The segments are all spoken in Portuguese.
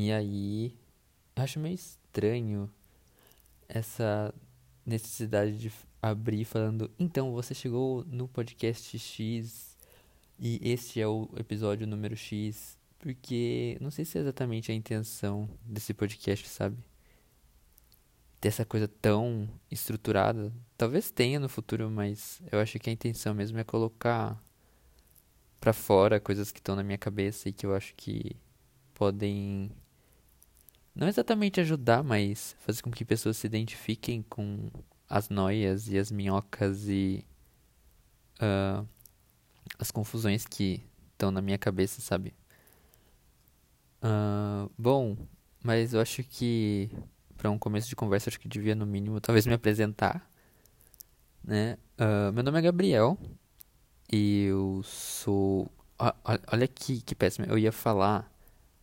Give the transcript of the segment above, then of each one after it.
E aí, eu acho meio estranho essa necessidade de abrir falando, então você chegou no podcast X e este é o episódio número X, porque não sei se é exatamente a intenção desse podcast, sabe? Ter essa coisa tão estruturada. Talvez tenha no futuro, mas eu acho que a intenção mesmo é colocar para fora coisas que estão na minha cabeça e que eu acho que podem não exatamente ajudar, mas fazer com que pessoas se identifiquem com as noias e as minhocas e uh, as confusões que estão na minha cabeça, sabe? Uh, bom, mas eu acho que para um começo de conversa acho que devia no mínimo talvez me apresentar, né? Uh, meu nome é Gabriel e eu sou olha que que péssimo, eu ia falar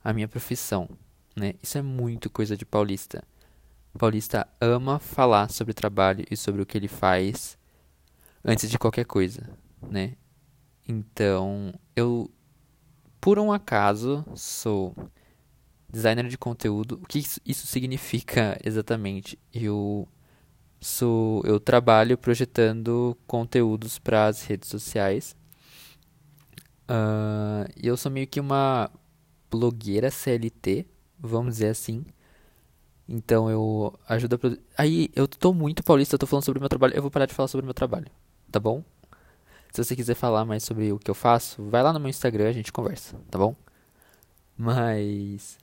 a minha profissão, né? Isso é muito coisa de paulista. O paulista ama falar sobre trabalho e sobre o que ele faz antes de qualquer coisa, né? Então, eu por um acaso sou designer de conteúdo. O que isso, significa exatamente? Eu sou eu trabalho projetando conteúdos para as redes sociais. Uh, e eu sou meio que uma blogueira CLT, vamos dizer assim. Então eu ajudo a produzir. Aí eu tô muito paulista, eu tô falando sobre o meu trabalho. Eu vou parar de falar sobre o meu trabalho, tá bom? Se você quiser falar mais sobre o que eu faço, vai lá no meu Instagram, a gente conversa, tá bom? Mas.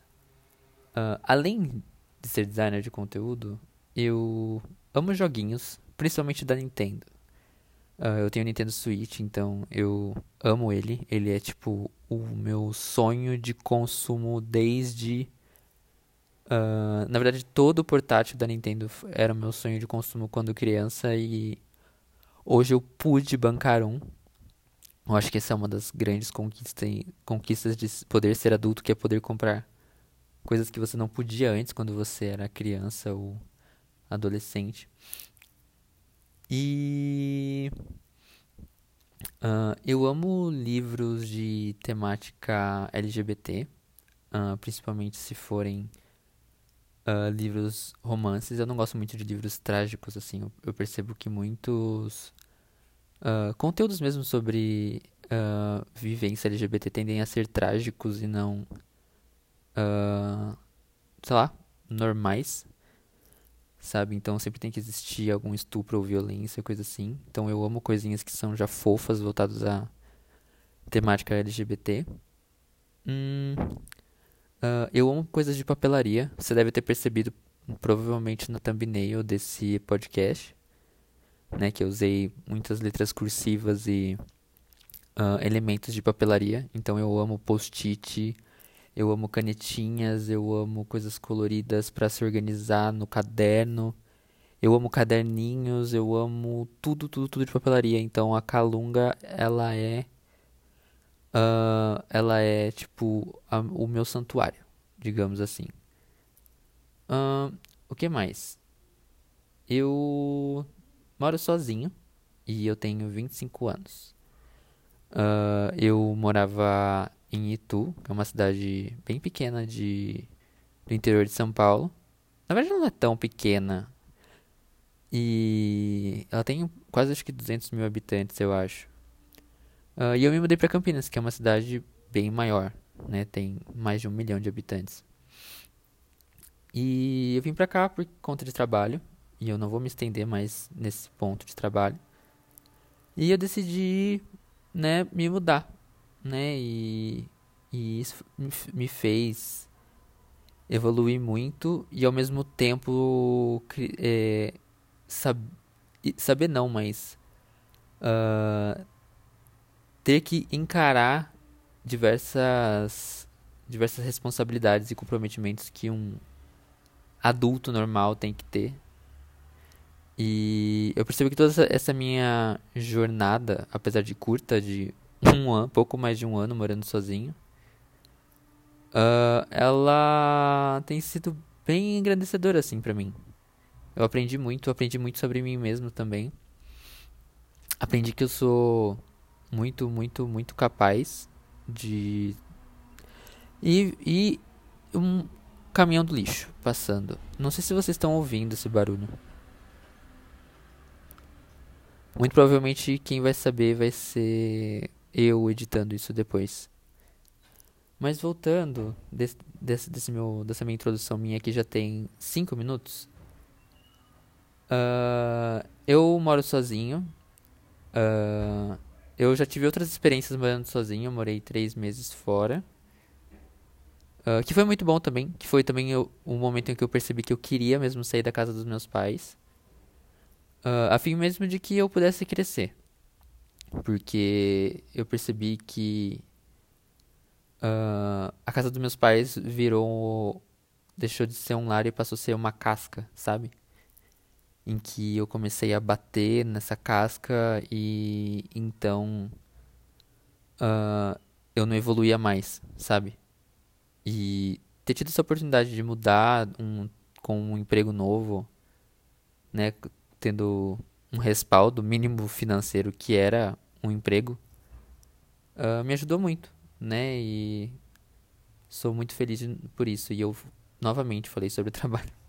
Uh, além de ser designer de conteúdo, eu amo joguinhos, principalmente da Nintendo. Uh, eu tenho Nintendo Switch, então eu amo ele. Ele é tipo o meu sonho de consumo desde. Uh, na verdade, todo o portátil da Nintendo era o meu sonho de consumo quando criança e Hoje eu pude bancar um. Eu acho que essa é uma das grandes conquistas, conquistas de poder ser adulto, que é poder comprar coisas que você não podia antes quando você era criança ou adolescente. E uh, eu amo livros de temática LGBT, uh, principalmente se forem uh, livros romances. Eu não gosto muito de livros trágicos, assim. Eu, eu percebo que muitos uh, conteúdos mesmo sobre uh, vivência LGBT tendem a ser trágicos e não, sei lá, normais. Sabe? Então sempre tem que existir algum estupro ou violência, coisa assim. Então eu amo coisinhas que são já fofas, voltadas à temática LGBT. Hum, Uh, eu amo coisas de papelaria. Você deve ter percebido, provavelmente, na thumbnail desse podcast, né? Que eu usei muitas letras cursivas e uh, elementos de papelaria. Então eu amo post-it, eu amo canetinhas, eu amo coisas coloridas para se organizar no caderno. Eu amo caderninhos, eu amo tudo, tudo, tudo de papelaria. Então a Calunga, ela é uh, ela é tipo a, o meu santuário, digamos assim. Uh, o que mais? Eu moro sozinho e eu tenho 25 anos. Uh, eu morava em Itu, que é uma cidade bem pequena de, do interior de São Paulo. Na verdade, não é tão pequena. E ela tem quase acho que 200 mil habitantes, eu acho. Uh, e eu me mudei para Campinas, que é uma cidade bem maior, né? Tem mais de um milhão de habitantes. E eu vim para cá por conta de trabalho, e eu não vou me estender mais nesse ponto de trabalho. E eu decidi, né, me mudar, né? E, e isso me fez evoluir muito e ao mesmo tempo é, sab saber não, mas uh, ter que encarar diversas diversas responsabilidades e comprometimentos que um adulto normal tem que ter. E eu percebo que toda essa minha jornada, apesar de curta, de um ano, pouco mais de um ano morando sozinho, uh, ela tem sido bem engrandecedora assim para mim. Eu aprendi muito, aprendi muito sobre mim mesmo também. Aprendi que eu sou muito, muito, muito capaz de. E, e um, caminhão do lixo passando. Não sei se vocês estão ouvindo esse barulho. Muito provavelmente quem vai saber vai ser eu editando isso depois. Mas voltando desse, desse, desse meu, dessa minha introdução minha que já tem 5 minutos. Uh, eu moro sozinho. Uh, eu já tive outras experiências morando sozinho. Eu morei 3 meses fora. Uh, que foi muito bom também. Que foi também o, o momento em que eu percebi que eu queria mesmo sair da casa dos meus pais. a fim mesmo de que eu pudesse crescer. Porque eu percebi que uh, a casa dos meus pais virou. deixou de ser um lar e passou a ser uma casca, sabe? Em que eu comecei a bater nessa casca e então. Uh, eu não evoluía mais, sabe? E ter tido essa oportunidade de mudar um, com um emprego novo, né? Tendo um respaldo mínimo financeiro que era um emprego, uh, me ajudou muito, né? E sou muito feliz por isso. E eu novamente falei sobre trabalho.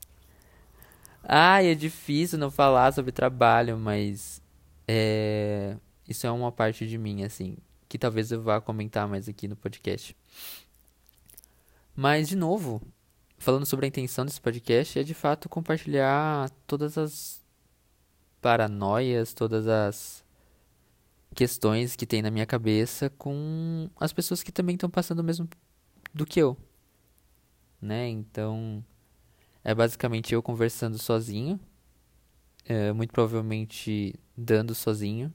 Ai, é difícil não falar sobre trabalho, mas é, isso é uma parte de mim, assim, que talvez eu vá comentar mais aqui no podcast. Mas, de novo, falando sobre a intenção desse podcast, é de fato compartilhar todas as paranoias, todas as questões que tem na minha cabeça com as pessoas que também estão passando o mesmo do que eu. Né? Então, é basicamente eu conversando sozinho, é, muito provavelmente dando sozinho.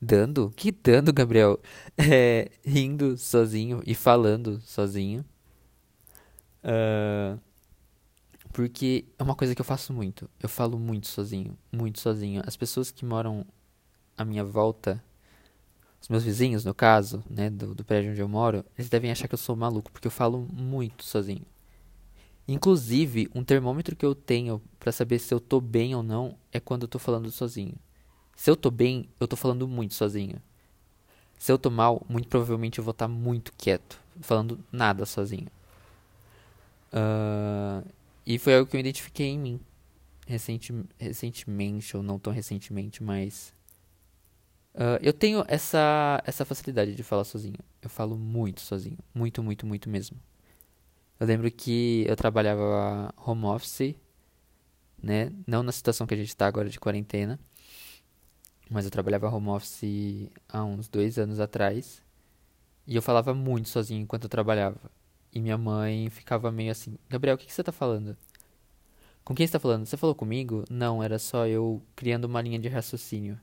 Dando? Que dando, Gabriel? É, rindo sozinho e falando sozinho. Uh, porque é uma coisa que eu faço muito. Eu falo muito sozinho, muito sozinho. As pessoas que moram à minha volta, os meus vizinhos, no caso, né, do, do prédio onde eu moro, eles devem achar que eu sou maluco, porque eu falo muito sozinho. Inclusive, um termômetro que eu tenho para saber se eu tô bem ou não é quando eu tô falando sozinho. Se eu tô bem, eu tô falando muito sozinho. Se eu tô mal, muito provavelmente eu vou estar tá muito quieto, falando nada sozinho. Uh, e foi algo que eu identifiquei em mim. Recenti recentemente, ou não tão recentemente, mas Uh, eu tenho essa, essa facilidade de falar sozinho. Eu falo muito sozinho. Muito, muito, muito mesmo. Eu lembro que eu trabalhava home office, né? Não na situação que a gente está agora de quarentena. Mas eu trabalhava home office há uns dois anos atrás. E eu falava muito sozinho enquanto eu trabalhava. E minha mãe ficava meio assim: Gabriel, o que, que você está falando? Com quem você está falando? Você falou comigo? Não, era só eu criando uma linha de raciocínio.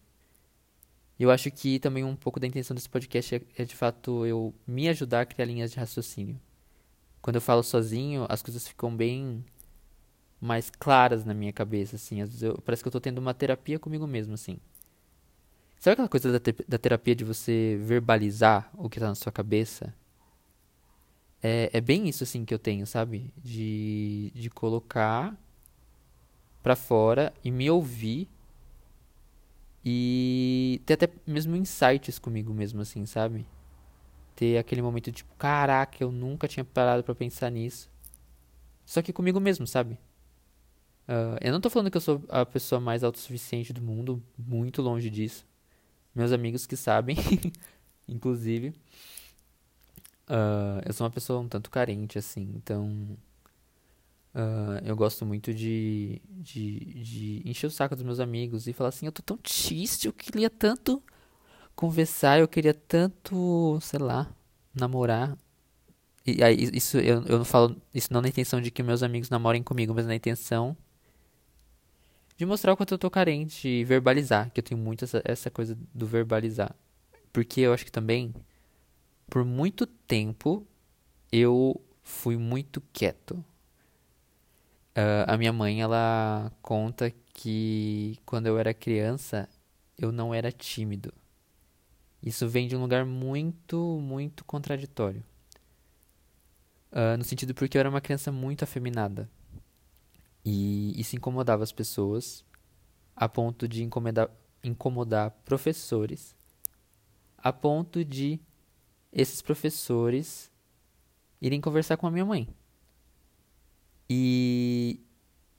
Eu acho que também um pouco da intenção desse podcast é, é, de fato eu me ajudar a criar linhas de raciocínio. Quando eu falo sozinho, as coisas ficam bem mais claras na minha cabeça, assim. Às vezes eu, parece que eu tô tendo uma terapia comigo mesmo, assim. Sabe aquela coisa da, te da terapia de você verbalizar o que tá na sua cabeça? É, é bem isso, assim, que eu tenho, sabe? De, de colocar pra fora e me ouvir e ter até mesmo insights comigo mesmo, assim, sabe? Ter aquele momento tipo, caraca, eu nunca tinha parado para pensar nisso. Só que comigo mesmo, sabe? Uh, eu não tô falando que eu sou a pessoa mais autossuficiente do mundo, muito longe disso. Meus amigos que sabem, inclusive. Uh, eu sou uma pessoa um tanto carente, assim, então Uh, eu gosto muito de, de, de encher o saco dos meus amigos e falar assim: eu tô tão triste, eu queria tanto conversar, eu queria tanto, sei lá, namorar. E aí, isso eu, eu não falo isso não na intenção de que meus amigos namorem comigo, mas na intenção de mostrar o quanto eu tô carente e verbalizar, que eu tenho muito essa, essa coisa do verbalizar. Porque eu acho que também, por muito tempo, eu fui muito quieto Uh, a minha mãe, ela conta que quando eu era criança, eu não era tímido. Isso vem de um lugar muito, muito contraditório. Uh, no sentido porque eu era uma criança muito afeminada. E isso incomodava as pessoas a ponto de incomodar, incomodar professores, a ponto de esses professores irem conversar com a minha mãe. E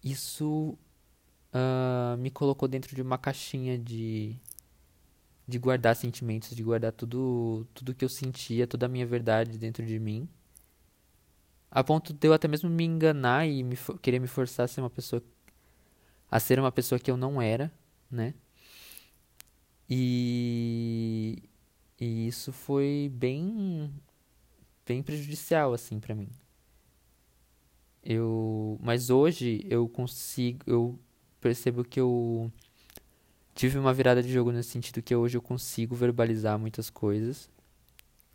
isso uh, me colocou dentro de uma caixinha de de guardar sentimentos, de guardar tudo tudo que eu sentia, toda a minha verdade dentro de mim. A ponto de eu até mesmo me enganar e me querer me forçar a ser uma pessoa a ser uma pessoa que eu não era, né? E e isso foi bem bem prejudicial assim para mim. Eu, mas hoje eu consigo, eu percebo que eu tive uma virada de jogo nesse sentido que hoje eu consigo verbalizar muitas coisas,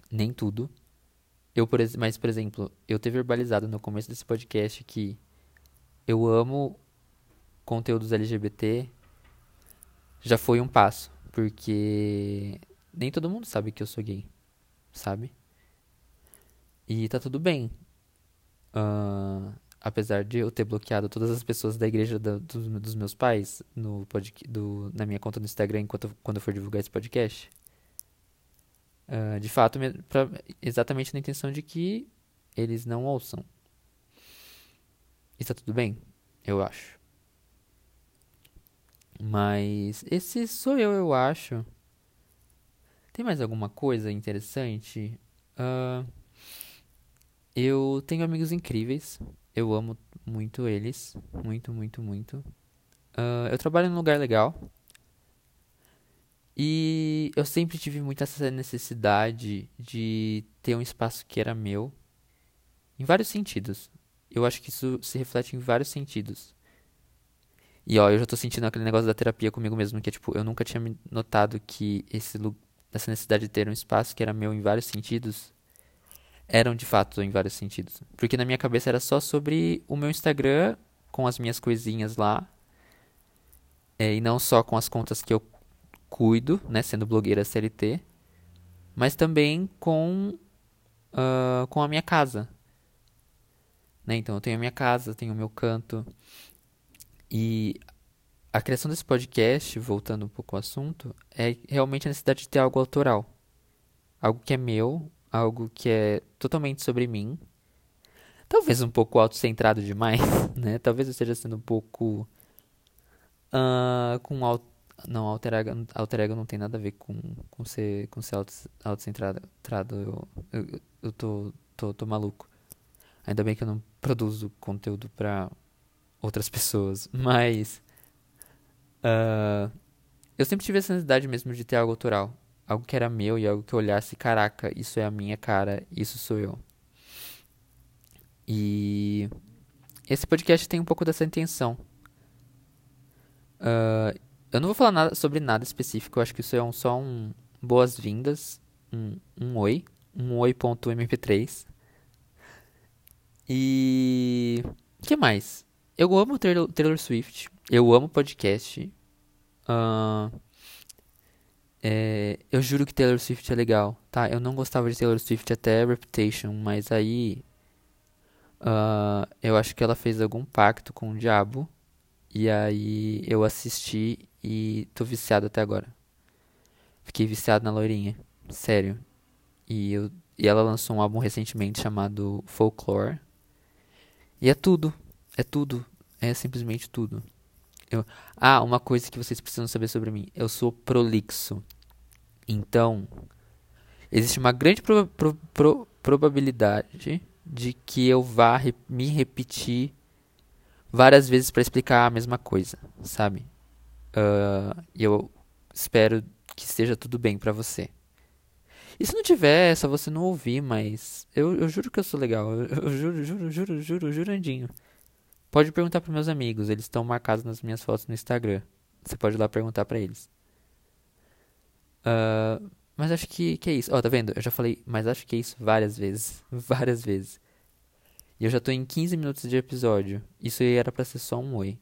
nem tudo. Eu, por, mas, por exemplo, eu ter verbalizado no começo desse podcast que eu amo conteúdos LGBT já foi um passo, porque nem todo mundo sabe que eu sou gay, sabe? E tá tudo bem. Uh, apesar de eu ter bloqueado todas as pessoas da igreja dos, dos, meus pais no pod, do, na minha conta no Instagram enquanto quando eu for divulgar esse podcast. Uh, de fato, pra, exatamente na intenção de que eles não ouçam. Está tudo bem, eu acho. Mas esse sou eu, eu acho. Tem mais alguma coisa interessante? Uh, eu tenho amigos incríveis. Eu amo muito eles. Muito, muito, muito. Uh, eu trabalho num lugar legal. E eu sempre tive muita essa necessidade de ter um espaço que era meu. Em vários sentidos. Eu acho que isso se reflete em vários sentidos. E ó, eu já tô sentindo aquele negócio da terapia comigo mesmo, que é tipo, eu nunca tinha notado que esse essa necessidade de ter um espaço que era meu em vários sentidos eram de fato em vários sentidos. Porque na minha cabeça era só sobre o meu Instagram com as minhas coisinhas lá. É, e não só com as contas que eu cuido, né, sendo blogueira CLT, mas também com, uh, com a minha casa. Né? Então eu tenho a minha casa, tenho o meu canto. E a criação desse podcast, voltando um pouco ao assunto, é realmente a necessidade de ter algo autoral. Algo que é meu, algo que é totalmente sobre mim. Talvez um pouco autocentrado demais, né? Talvez eu esteja sendo um pouco. Uh, com auto, não, alter ego, alter ego não tem nada a ver com, com ser, com ser auto, autocentrado. Eu, eu, eu tô, tô, tô maluco. Ainda bem que eu não produzo conteúdo pra outras pessoas. Mas. Uh, eu sempre tive essa necessidade mesmo de ter algo autoral algo que era meu e algo que eu olhasse, caraca, isso é a minha cara, isso sou eu. E esse podcast tem um pouco dessa intenção. Uh, eu não vou falar nada sobre nada específico, eu acho que isso é um, só um boas-vindas, um, um oi, um oi.mp3. E. O que mais? Eu amo Taylor, Taylor Swift, eu amo podcast. Uh, é, eu juro que Taylor Swift é legal, tá? Eu não gostava de Taylor Swift até Reputation, mas aí uh, eu acho que ela fez algum pacto com o diabo e aí eu assisti e tô viciado até agora. Fiquei viciado na loirinha, sério. E, eu, e ela lançou um álbum recentemente chamado Folklore. E é tudo, é tudo, é simplesmente tudo. Eu... Ah, uma coisa que vocês precisam saber sobre mim. Eu sou prolixo. Então, existe uma grande pro, pro, pro, probabilidade de que eu vá re me repetir várias vezes para explicar a mesma coisa, sabe? Uh, eu espero que esteja tudo bem para você. E se não tiver, é só você não ouvir, mas eu, eu juro que eu sou legal. Eu, eu juro, juro, juro, juro, jurandinho. Pode perguntar para meus amigos, eles estão marcados nas minhas fotos no Instagram. Você pode ir lá perguntar para eles. Uh, mas acho que, que é isso. Ó, oh, tá vendo? Eu já falei, mas acho que é isso várias vezes. várias vezes. E eu já tô em 15 minutos de episódio. Isso era pra ser só um oi.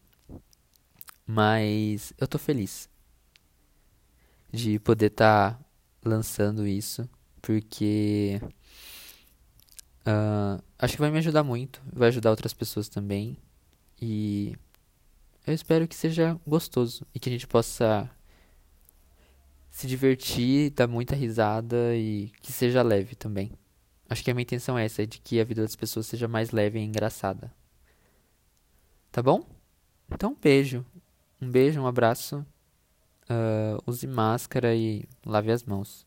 Mas eu tô feliz de poder estar tá lançando isso. Porque. Uh, acho que vai me ajudar muito. Vai ajudar outras pessoas também. E eu espero que seja gostoso e que a gente possa se divertir, dar muita risada e que seja leve também. Acho que a minha intenção é essa, é de que a vida das pessoas seja mais leve e engraçada. Tá bom? Então, um beijo. Um beijo, um abraço. Uh, use máscara e lave as mãos.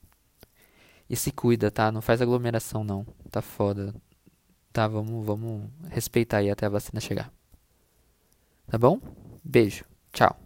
E se cuida, tá? Não faz aglomeração, não. Tá foda. Tá, vamos, vamos respeitar aí até a vacina chegar. Tá bom? Beijo. Tchau.